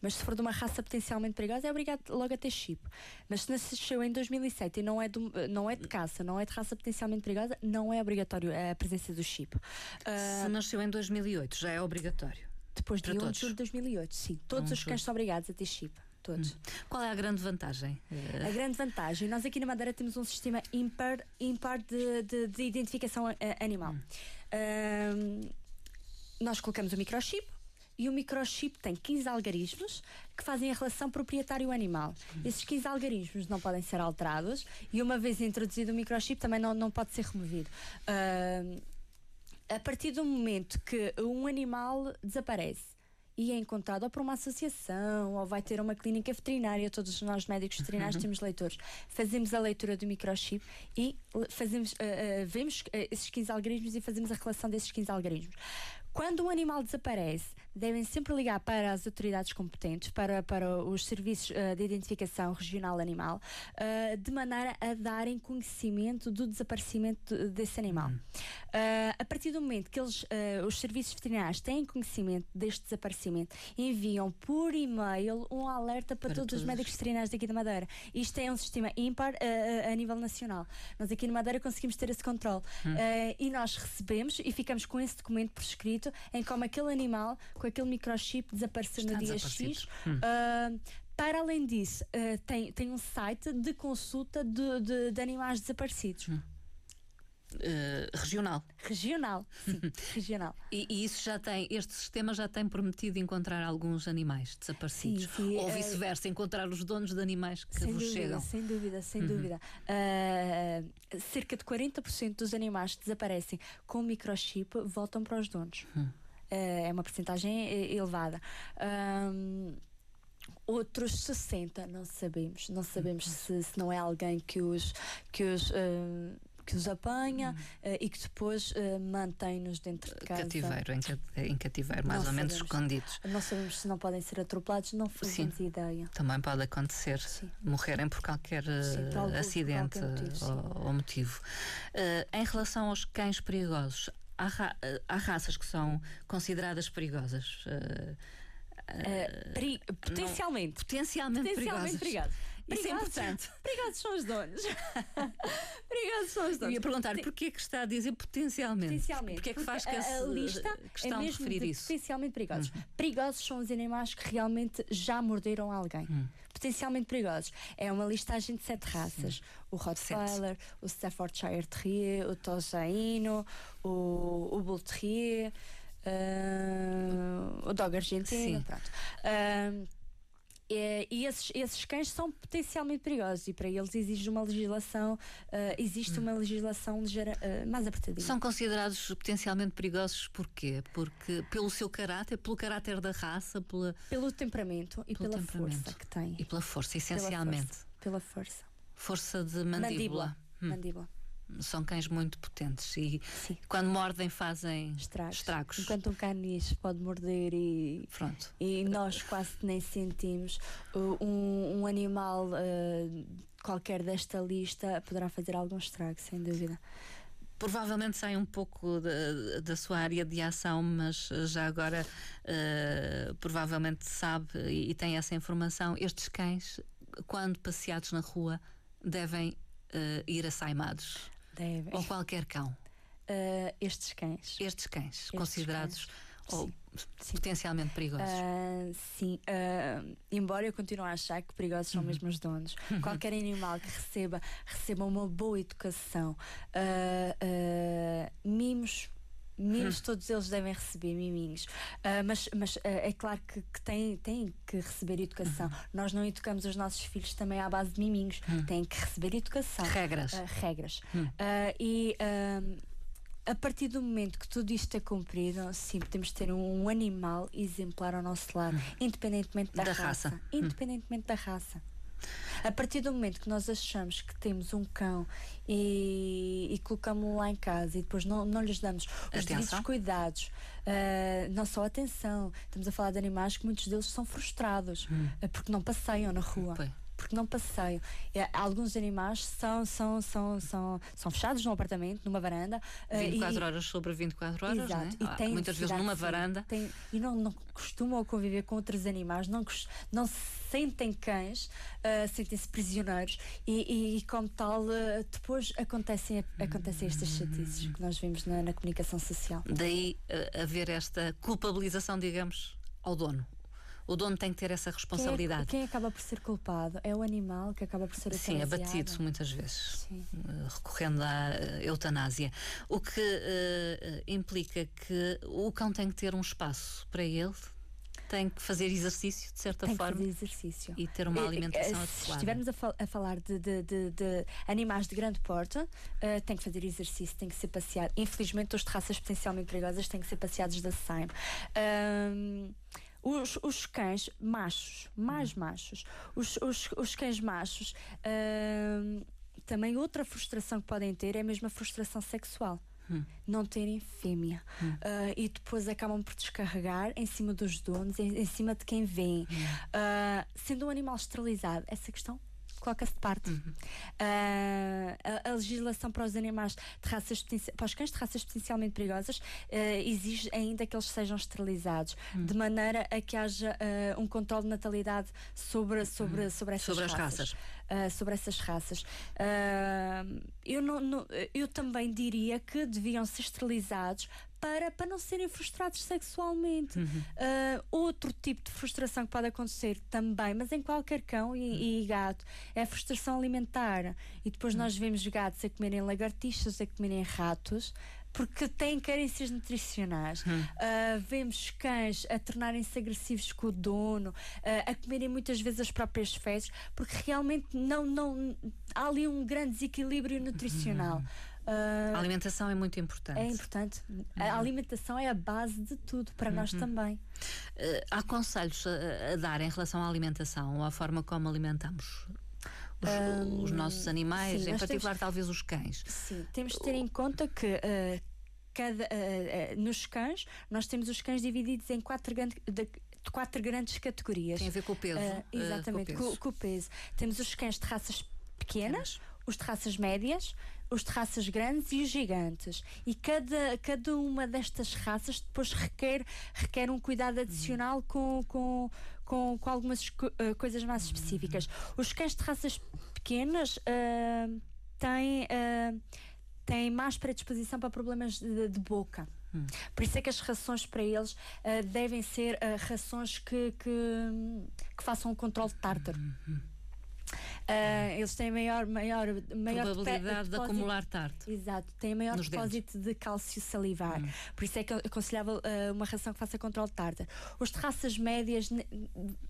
Mas se for de uma raça potencialmente perigosa, é obrigado logo a ter chip. Mas se nasceu em 2007 e não é, de, não é de caça, não é de raça potencialmente perigosa, não é obrigatório a presença do chip. Uh, se nasceu em 2008, já é obrigatório. Depois de 1 de julho de 2008, sim. Todos os cães são obrigados a ter chip todos. Hum. Qual é a grande vantagem? A grande vantagem, nós aqui na Madeira temos um sistema ímpar, ímpar de, de, de identificação eh, animal. Hum. nós colocamos o microchip, e o microchip tem 15 algarismos que fazem a relação proprietário-animal. Esses 15 algarismos não podem ser alterados e, uma vez introduzido o microchip, também não, não pode ser removido. Uh, a partir do momento que um animal desaparece e é encontrado ou por uma associação ou vai ter uma clínica veterinária. Todos nós, médicos veterinários, uhum. temos leitores. Fazemos a leitura do microchip e fazemos, uh, uh, vemos esses 15 algarismos e fazemos a relação desses 15 algarismos. Quando um animal desaparece, devem sempre ligar para as autoridades competentes, para, para os serviços uh, de identificação regional animal, uh, de maneira a darem conhecimento do desaparecimento de, desse animal. Uh, a partir do momento que eles, os serviços veterinários têm conhecimento deste desaparecimento, enviam por e-mail um alerta para, para todos, todos, os médicos veterinários daqui da Madeira. Isto é um sistema ímpar a nível nacional. Nós aqui na Madeira conseguimos ter esse controle. Hum. e nós recebemos e ficamos com esse documento por escrito em como aquele animal com aquele microchip desapareceu Está no dia X. Hum. Uh, para além disso, uh, tem, tem um site de consulta de, de, de animais desaparecidos. Hum. Uh, regional. Regional, sim, regional. E, e, isso já tem, este sistema já tem prometido encontrar alguns animais desaparecidos. Sim, sim, ou vice-versa, uh, encontrar os donos de animais que vos dúvida, chegam. Sem dúvida, sem uhum. dúvida. Uh, cerca de 40% dos animais que desaparecem com microchip voltam para os donos. Uhum. É uma porcentagem elevada. Outros 60, não sabemos. Não sabemos se, se não é alguém que os, que os uh, que os apanha uh, e que depois uh, mantém-nos dentro de casa. Cativeiro, em, em cativeiro, mais não ou menos escondidos. Não sabemos se não podem ser atropelados, não fazemos Sim, ideia. Também pode acontecer Sim. morrerem por qualquer Sim, por algum, acidente por motivo, ou, ou, motivo. em relação aos cães perigosos, há, ra há raças que são consideradas perigosas. Uh, peri potencialmente. Não, potencialmente, potencialmente perigosas. Isso é importante. Perigosos são os donos. *laughs* perigosos são os donos. Eu ia perguntar porquê que está a dizer potencialmente. Potencialmente. Porquê é que faz que a, a lista questão é mesmo de referir de isso? Potencialmente perigosos. Uhum. Perigosos são os animais que realmente já morderam alguém. Uhum. Potencialmente perigosos. É uma listagem de sete raças: Sim. o Rottweiler, o Staffordshire Terrier, o Tosaino, o, o Bull Terrier. Uh, o dog argentino, Sim. pronto. Uh, é, e esses, esses cães são potencialmente perigosos e para eles exige uma legislação, uh, existe uma legislação ligeira, uh, mais apertadinha. São considerados potencialmente perigosos porquê? Porque pelo seu caráter, pelo caráter da raça, pela... pelo temperamento e pela temperamento. força que tem. E pela força, essencialmente. Pela força. Força, força de mandíbula. Mandíbula. Hum. mandíbula são cães muito potentes e Sim. quando mordem fazem estragos. estragos. Enquanto um caniche pode morder e, Pronto. e nós quase nem sentimos, um, um animal uh, qualquer desta lista poderá fazer algum estrago, sem dúvida. Provavelmente sai um pouco da, da sua área de ação, mas já agora uh, provavelmente sabe e, e tem essa informação. Estes cães, quando passeados na rua, devem uh, ir assaimados. Devem. Ou qualquer cão? Uh, estes cães. Estes cães, estes considerados cães. ou sim. potencialmente perigosos? Uh, sim, uh, embora eu continue a achar que perigosos são uhum. mesmo os donos. Qualquer animal que receba, receba uma boa educação, mimos Mimos, hum. todos eles devem receber miminhos. Uh, mas mas uh, é claro que, que têm, têm que receber educação. Uhum. Nós não educamos os nossos filhos também à base de miminhos. Uhum. Têm que receber educação. Regras. Uh, regras. Uhum. e a partir do momento que tudo isto é cumprido, sim, podemos ter um, um animal exemplar ao nosso lado, hum. independentemente da, da raça. raça. Independentemente da raça. A partir do momento que nós achamos que temos um cão e, e colocamos-lo lá em casa e depois não, não lhes damos os devidos cuidados, uh, não só atenção, estamos a falar de animais que muitos deles são frustrados hum. uh, porque não passeiam na rua porque não passeiam. É, alguns animais são, são, são, são, são fechados num apartamento, numa varanda. 24 uh, e, horas sobre 24 horas, exato, né? e tem muitas vezes numa varanda. Tem, e não, não costumam conviver com outros animais, não, não se sentem cães, uh, sentem-se prisioneiros e, e, e, como tal, uh, depois acontecem, acontecem estas chatices que nós vemos na, na comunicação social. Daí uh, haver esta culpabilização, digamos, ao dono o dono tem que ter essa responsabilidade. Quem, é, quem acaba por ser culpado? É o animal que acaba por ser Sim, abatido muitas vezes, Sim. Eh, recorrendo à eh, eutanásia. O que uh, implica que o cão tem que ter um espaço para ele, tem que fazer exercício, de certa tem forma. Que fazer exercício. E ter uma alimentação adequada. Se estivermos a, fal a falar de, de, de, de, animais de grande porte, uh, tem que fazer exercício, tem que ser passeado. Infelizmente, os de raças potencialmente perigosas têm que ser passeados da SAIM. Um, os, os cães machos, mais hum. machos, os, os, os cães machos, uh, também outra frustração que podem ter é a mesma frustração sexual. Hum. Não terem fêmea hum. uh, e depois acabam por descarregar em cima dos donos, em, em cima de quem vem, hum. uh, sendo um animal esterilizado. Essa questão coloca-se de parte. Uhum. Uh, a, a, legislação para os animais de raças para os cães de raças potencialmente perigosas uh, exige ainda que eles sejam esterilizados, uhum. de maneira a que haja uh, um controle de natalidade sobre, sobre, uhum. sobre essas sobre raças. As raças. sobre essas raças. eu, não, não, eu também diria que deviam ser esterilizados para, para não serem frustrados sexualmente. Uhum. Uh, outro tipo de frustração que pode acontecer também, mas em qualquer cão e, uhum. e gato, é a frustração alimentar. E depois uhum. nós vemos gatos a comerem lagartixas, a comerem ratos, porque têm carências nutricionais. Hum. Uh, vemos cães a tornarem-se agressivos com o dono, uh, a comerem muitas vezes as próprias fezes, porque realmente não, não há ali um grande desequilíbrio nutricional. Hum. Uh, a alimentação é muito importante. É importante. Uhum. A alimentação é a base de tudo, para uhum. nós também. Uh, há conselhos a, a, dar em relação à alimentação ou à forma como alimentamos? Os, um, os nossos animais, sim, em particular temos, talvez os cães. Sim, temos de ter em conta que uh, cada, nos cães nós temos os cães divididos em quatro grandes quatro grandes categorias. Tem a ver com o peso. Uh, exatamente, uh, com, o peso. Com, com, o peso. Temos os cães de raças pequenas, os de raças médias, os de raças grandes e os gigantes. E cada, cada uma destas raças depois requer, requer um cuidado adicional com, com, com, com algumas uh, coisas mais específicas. Os cães de raças pequenas uh, têm, uh, têm mais predisposição para problemas de, de boca. Hum. Por isso é que as rações para eles uh, devem ser uh, rações que, que, que, façam um controle tártaro. Hum. Uh, eles têm maior, maior, maior probabilidade de, de acumular tarde. Exato, têm maior depósito dentes. de cálcio salivar. Hum. Por isso é que eu aconselhava uh, uma ração que faça controle tarde. Os de raças médias.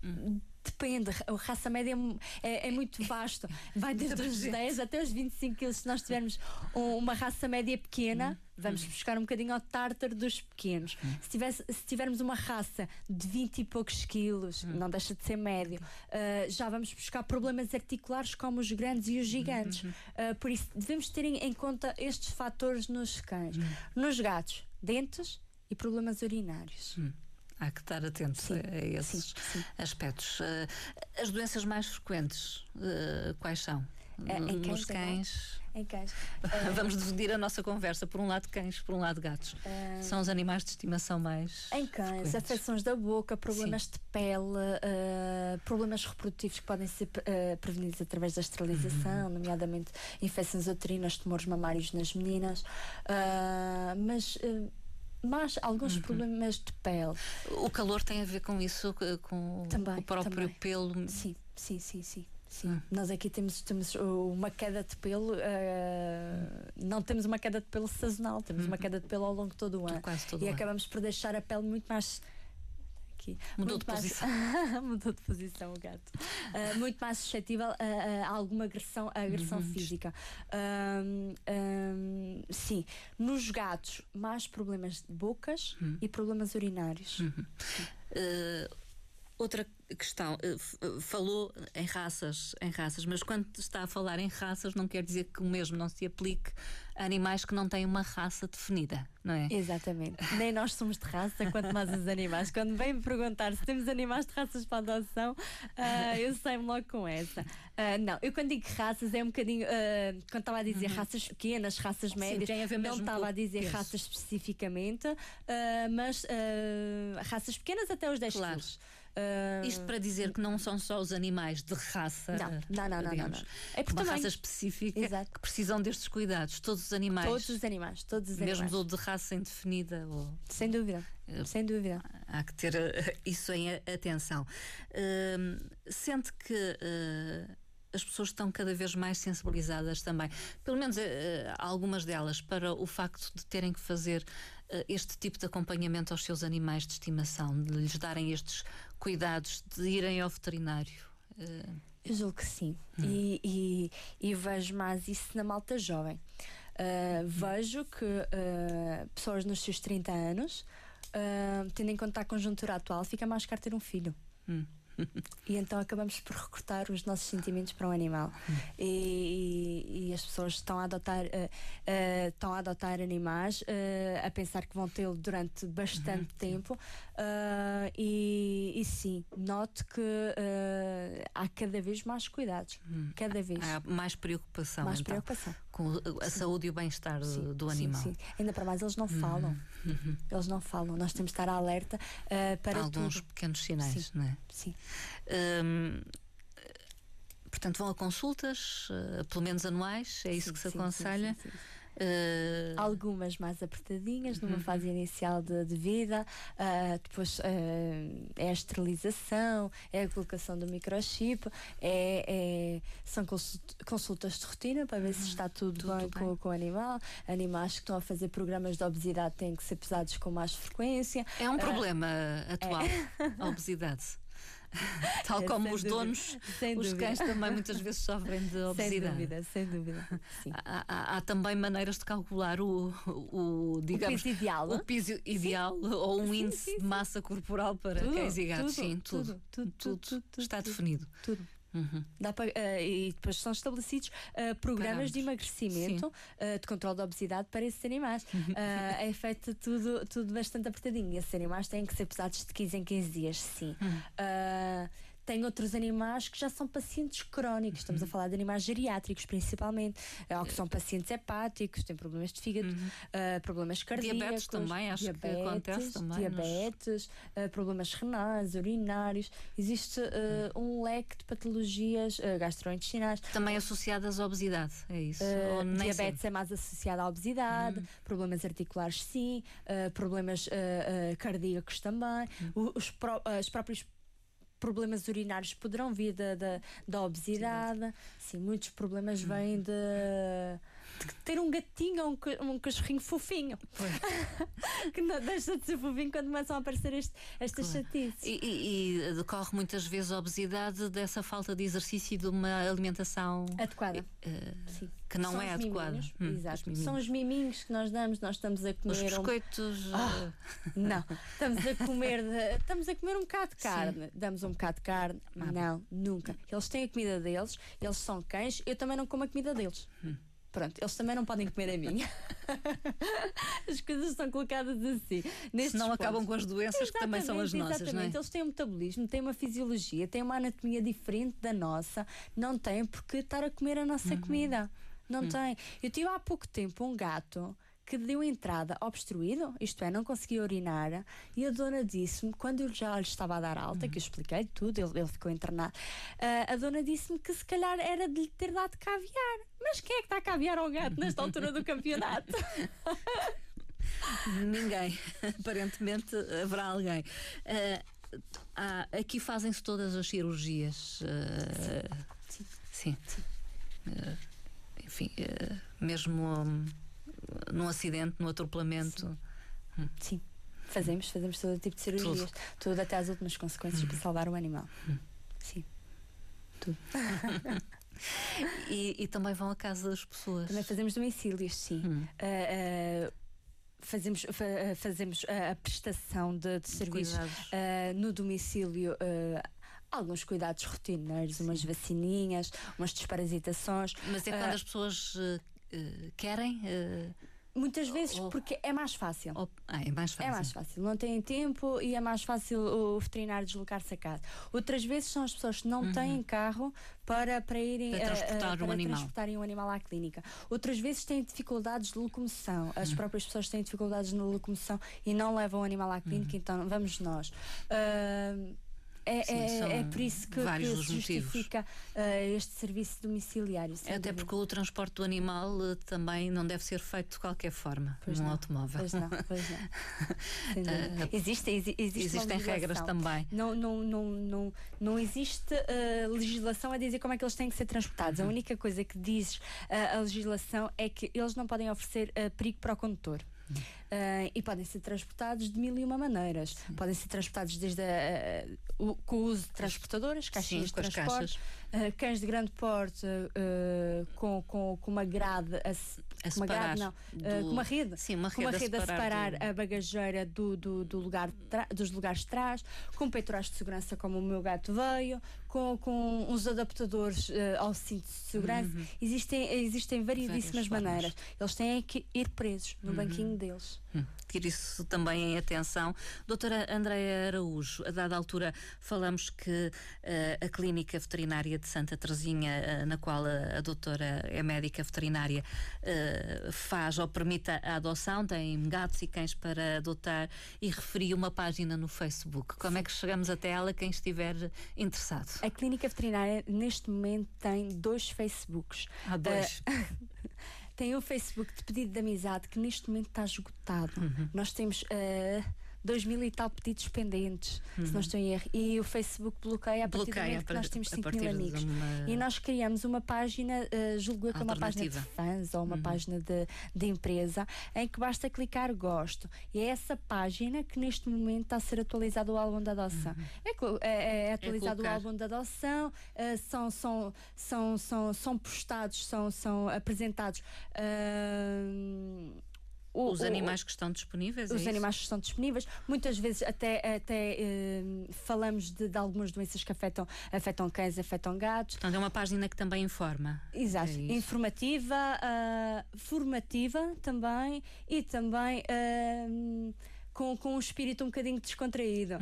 Hum Depende, a raça média é, é muito vasto. Vai desde os 10 até os 25 quilos. Se nós tivermos uma raça média pequena, hum. vamos hum. buscar um bocadinho ao tártaro dos pequenos. Hum. Se, tivesse, se tivermos uma raça de 20 e poucos quilos, não deixa de ser médio, uh, já vamos buscar problemas articulares como os grandes e os gigantes. Uh, por isso, devemos ter em, em conta estes fatores nos cães. Nos gatos, dentes e problemas urinários. Há que estar atento sim, a esses sim, sim. aspectos. Uh, as doenças mais frequentes, uh, quais são? É, em Nos cães. Em cães. *laughs* Vamos dividir a nossa conversa por um lado cães, por um lado gatos. Uh, São os animais de estimação mais. Em cães, afecções da boca, problemas de pele, uh, problemas reprodutivos que podem ser uh, prevenidos através da esterilização, uhum. nomeadamente infecções uterinas, tumores mamários nas meninas. mas mas alguns uhum. problemas de pele. O calor tem a ver com isso, com também, o próprio também. pelo? Sim, sim, sim, sim. Sim, hum. nós aqui temos, temos uma queda de pelo, uh, não temos uma queda de pelo sazonal, temos uma uhum. queda de pelo ao longo de todo o ano. Todo e acabamos por deixar a pele muito mais aqui. Mudou de mais, posição. *laughs* mudou de posição o gato. Uh, muito mais suscetível a, a, alguma agressão, a agressão uhum. física. Um, um, sim, nos gatos, mais problemas de bocas uhum. e problemas urinários. Uhum. Uh, outra questão, eh, eh, falou em raças, em raças, mas quando está a falar em raças não quer dizer que o mesmo não se aplique a animais que não têm uma raça definida, não é? Exatamente. *laughs* Nem nós somos de raça, quanto mais os animais. Quando vem-me perguntar se temos animais de raças para adoção, uh, eu saio logo com essa. Uh, não, eu quando digo raças é um bocadinho. Uh, quando estava a dizer uhum. raças pequenas, raças médias, Sim, não estava a dizer peso. raças especificamente, mas raças pequenas até os 10 claro. quilos. Uh... Isto para dizer que não são só os animais de raça. Não, não, não, digamos, não, não, É por uma também... raça específica Exato. que precisam destes cuidados. Todos os animais. Todos os animais, todos os mesmo animais. ou de raça indefinida. Ou... Sem dúvida. Uh, Sem dúvida. Há que ter uh, isso em atenção. sente que as pessoas estão cada vez mais sensibilizadas também, pelo menos uh, algumas delas, para o facto de terem que fazer uh, este tipo de acompanhamento aos seus animais de estimação, de lhes darem estes cuidados, de irem ao veterinário. Uh... Eu julgo que sim. Hum. E, e, e, vejo mais isso na malta jovem. vejo que pessoas nos seus 30 anos, tendo em conta a conjuntura atual, fica mais caro ter um filho. Hum e então acabamos por recrutar os nossos sentimentos para um animal. E, e, e, as pessoas estão a adotar, uh, uh, estão a adotar animais, uh, a pensar que vão tê-lo durante bastante uhum. tempo. E, e, sim, note que há cada vez mais cuidados. Uhum. Cada vez. Há mais preocupação. Mais então, preocupação. Com a sim. saúde e o bem-estar do, do, animal. Sim, sim. Ainda para mais, eles não uhum. falam. Uhum. Eles não falam. Nós temos de estar alerta para. Há alguns tudo. pequenos sinais, sim. não é? Sim. Um, portanto, vão a consultas, uh, pelo menos anuais, é isso que se aconselha. Sim, sim, Uh... Algumas mais apertadinhas, numa uhum. fase inicial de, de vida, uh, depois uh, é a esterilização, é a colocação do microchip, é, é são consultas de rotina para ver se uhum. está tudo, tudo bem, bem, Com, com o animal. Animais que estão a fazer programas de obesidade têm que ser pesados com mais frequência. É um problema atual, é. *laughs* a obesidade. *laughs* Tal É, como sem os dúvida, donos, sem os cães também muitas vezes sofrem de *laughs* Sem obesidade. dúvida, sem dúvida. Há, há- há também maneiras de calcular o, o, digamos, piso ideal. o piso ideal ou um Sim, índice sim, de massa corporal para Tudo, cães e gatos. tudo, Sim, tudo. tudo, tudo, tudo, está definido. Tudo. Uhum. Dá para, eh, e depois são estabelecidos eh, programas de emagrecimento, eh, de controle da obesidade para esses animais. Eh, é feito tudo, tudo bastante apertadinho. Esses animais têm que ser pesados de 15 em 15 dias, sim. Eh, tem outros animais que já são pacientes crónicos, estamos a falar de animais geriátricos principalmente, eh, ou que são pacientes hepáticos, têm problemas de fígado, eh, problemas cardíacos, Diabetes também, acho que diabetes, acontece também nos- Diabetes, eh, problemas renais, urinários. Existe eh, um leque de patologias eh, gastrointestinais. Também associadas à obesidade, é isso? Uh, diabetes é mais associada à obesidade, problemas articulares sim, uh, problemas uh, uh, cardíacos também, O- os pró- uh, os próprios problemas urinários poderão vir da, da, da obesidade. Sim, muitos problemas vêm de, de ter um gatinho ou um, um cachorrinho fofinho. *laughs* que não deixa de ser fofinho quando começam a aparecer este, estas Claro. chatices. E, e- e decorre muitas vezes a obesidade dessa falta de exercício e de uma alimentação Adequada. Sim. que não São é os adequada. Hum, os Exato. miminhos. São os miminhos que nós damos, nós estamos a comer Os um- biscoitos. Ah, eh, Não, estamos a comer de- estamos a comer um bocado de Sim. carne. Damos um bocado de carne. Não, nunca. Eles têm a comida deles, eles são cães, eu também não como a comida deles. Hum. Pronto, eles também não podem comer a minha. *laughs* as coisas estão colocadas assim. Nestes senão acabam com as doenças que também são as nossas, não é? Exatamente, eles têm um metabolismo, têm uma fisiologia, têm uma anatomia diferente da nossa, não têm porque estar a comer a nossa Uhum. comida. Não Hum. tem. Eu tive há pouco tempo um gato que deu entrada obstruído, isto é, não conseguia urinar, e a dona disse-me, quando eu já lhe estava a dar alta, Hum. que eu expliquei tudo, ele, ele ficou internado, ah, a dona disse-me que se calhar era de lhe ter dado caviar. Mas quem é que está a caviar ao gato nesta altura do campeonato? *laughs* Ninguém. Aparentemente haverá alguém. Eh, há- aqui fazem-se todas as cirurgias. eh, Sim. sim. Eh, enfim, eh, mesmo hum, num acidente, num atropelamento. Sim. Fazemos, fazemos todo tipo de cirurgias, tudo, até às últimas consequências Hum. para salvar o animal. Sim. *laughs* E, e também vão à casa das pessoas. Também fazemos domicílios, sim. Hum. Ah, ah, fazemos fa- ah, fazemos a prestação de, de serviços ah, no domicílio. ah, Alguns cuidados rotineiros, umas vacininhas, umas desparasitações. Mas é quando as pessoas eh, eh, querem. eh, Muitas vezes Ou- porque é mais fácil. ou- ah, é mais fácil. É mais fácil, não têm tempo e é mais fácil o veterinário deslocar-se a casa. Outras vezes são as pessoas que não têm carro para, para irem Uhum. Para a- a- transportar um para animal. transportarem um animal à clínica. Outras vezes têm dificuldades de locomoção. As Uhum. próprias pessoas têm dificuldades na locomoção e não levam o animal à clínica, Uhum. então vamos nós. Ah, é, Sim, é- é por isso que, que se justifica ah, este serviço domiciliário. Até dúvida. porque o transporte do animal eh, também não deve ser feito de qualquer forma Pois num não, automóvel. Pois não, pois não. *laughs* Dúvida. existe, exi- existe Existem regras também. Não, não, não, não, não existe uh, legislação a dizer como é que eles têm que ser transportados. Uhum. A única coisa que diz uh, a legislação é que eles não podem oferecer uh, perigo para o condutor. Uh, e podem ser transportados de mil e uma maneiras. Podem ser transportados desde a, uh, o, com o uso de transportadoras, caixinhas Sim, de transporte, uh, cães de grande porte uh, com, com, com uma grade a, A uma grade, separar não, do- com uma rede Sim, uma com uma rede a rede a separar do- a bagageira do, do, do lugar tra- dos lugares de trás, com peitorais de segurança, como o meu gato veio, com, com uns adaptadores eh, ao cinto de segurança. Existem, existem variedíssimas Uhum. Várias maneiras. Eles têm que ir presos no banquinho deles. Hum, Ter isso também em atenção. Doutora Andréa Araújo, a dada altura falamos que eh, a Clínica Veterinária de Santa Teresinha, eh, na qual a, a doutora é médica veterinária, faz ou permite a adoção, tem gatos e cães para adotar e referiu uma página no Facebook. Como é que chegamos até ela, quem estiver interessado? A clínica veterinária, neste momento, tem dois Facebooks. Ah, dois. Uh, *laughs* tem o um Facebook de pedido de amizade que neste momento está esgotado. Uhum. Nós temos. Uh, 2 mil e tal pedidos pendentes, uhum. se não estou em erro. E o Facebook bloqueia a partir do momento que nós temos 5 mil amigos. Uma... E nós criamos uma página, uh, julgo que é uma página de fãs ou uma uhum. página de, de empresa, em que basta clicar gosto. E é essa página que neste momento está a ser atualizado o álbum da adoção. Uhum. É, é, é, é, atualizado é o álbum da adoção, uh, são, são, são, são, são postados, são, são apresentados. Uh, o- Os o- animais que estão disponíveis? é os isso? animais que estão disponíveis. Muitas vezes até, até eh, falamos de, de algumas doenças que afetam, afetam cães, afetam gatos. Portanto, é uma página que também informa. Exato. É. Informativa, ah, formativa também e também ah, com, com um espírito um bocadinho descontraído.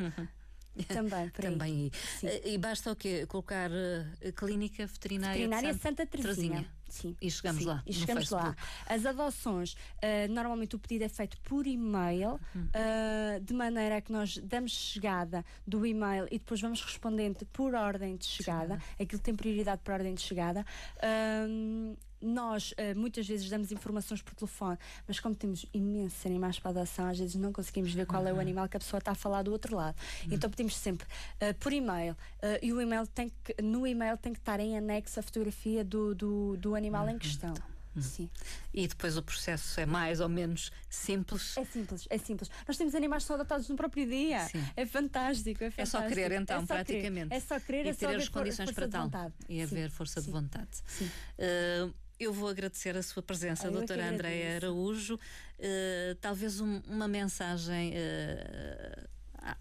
Também. Uhum. Também. Sim. E, e basta o quê? Colocar eh, Clínica Veterinária, Veterinária Santa Teresinha. Sim. E chegamos Sim, lá, E chegamos lá. As adoções, ah, normalmente o pedido é feito por e-mail, Hum. ah, de maneira que nós damos chegada do e-mail e depois vamos respondendo por ordem de chegada. Aquilo tem prioridade por ordem de chegada. Ahm, nós ah, muitas vezes damos informações por telefone, mas como temos imensos animais para adoção, às vezes não conseguimos ver qual é Uhum. o animal que a pessoa está a falar do outro lado. Então pedimos sempre ah, por e-mail ah, e o e-mail tem que, no e-mail tem que estar em anexo a fotografia do, do, do animal em questão. Sim. E depois o processo é mais ou menos simples. É simples, é simples. Nós temos animais que são adotados no próprio dia. Sim. É fantástico, é É só fantástico. querer, então, É só praticamente. Querer. É só querer, e é só ter as condições para de tal. E haver força de sim, vontade. Sim. Eh, eu vou agradecer a sua presença, Ah, é doutora Andréia. Araújo. Eh, talvez um- uma mensagem a-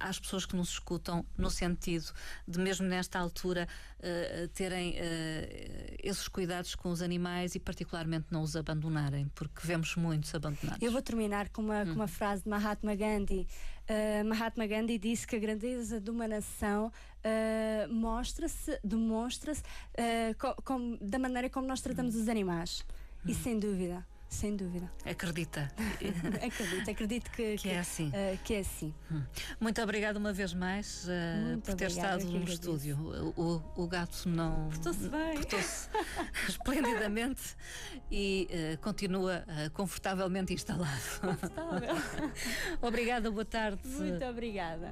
às pessoas que nos escutam, no sentido de, mesmo nesta altura, eh, terem eh, esses cuidados com os animais e, particularmente, não os abandonarem, porque vemos muitos abandonados. Eu vou terminar com uma, com Hum. uma frase de Mahatma Gandhi. Uh, Mahatma Gandhi disse que a grandeza de uma nação uh, mostra-se, demonstra-se uh, com- da maneira como nós Hum. tratamos os animais. E sem dúvida, sem dúvida. Acredita *laughs* acredito, acredito que, que é assim. uh, que é assim. Muito obrigada uma vez mais eh, Muito por ter estado que no estúdio. O, o- gato não. Portou-se bem. Portou-se *laughs* esplendidamente e eh, continua eh, confortavelmente instalado. Estável. *laughs* Obrigada, boa tarde. Muito obrigada.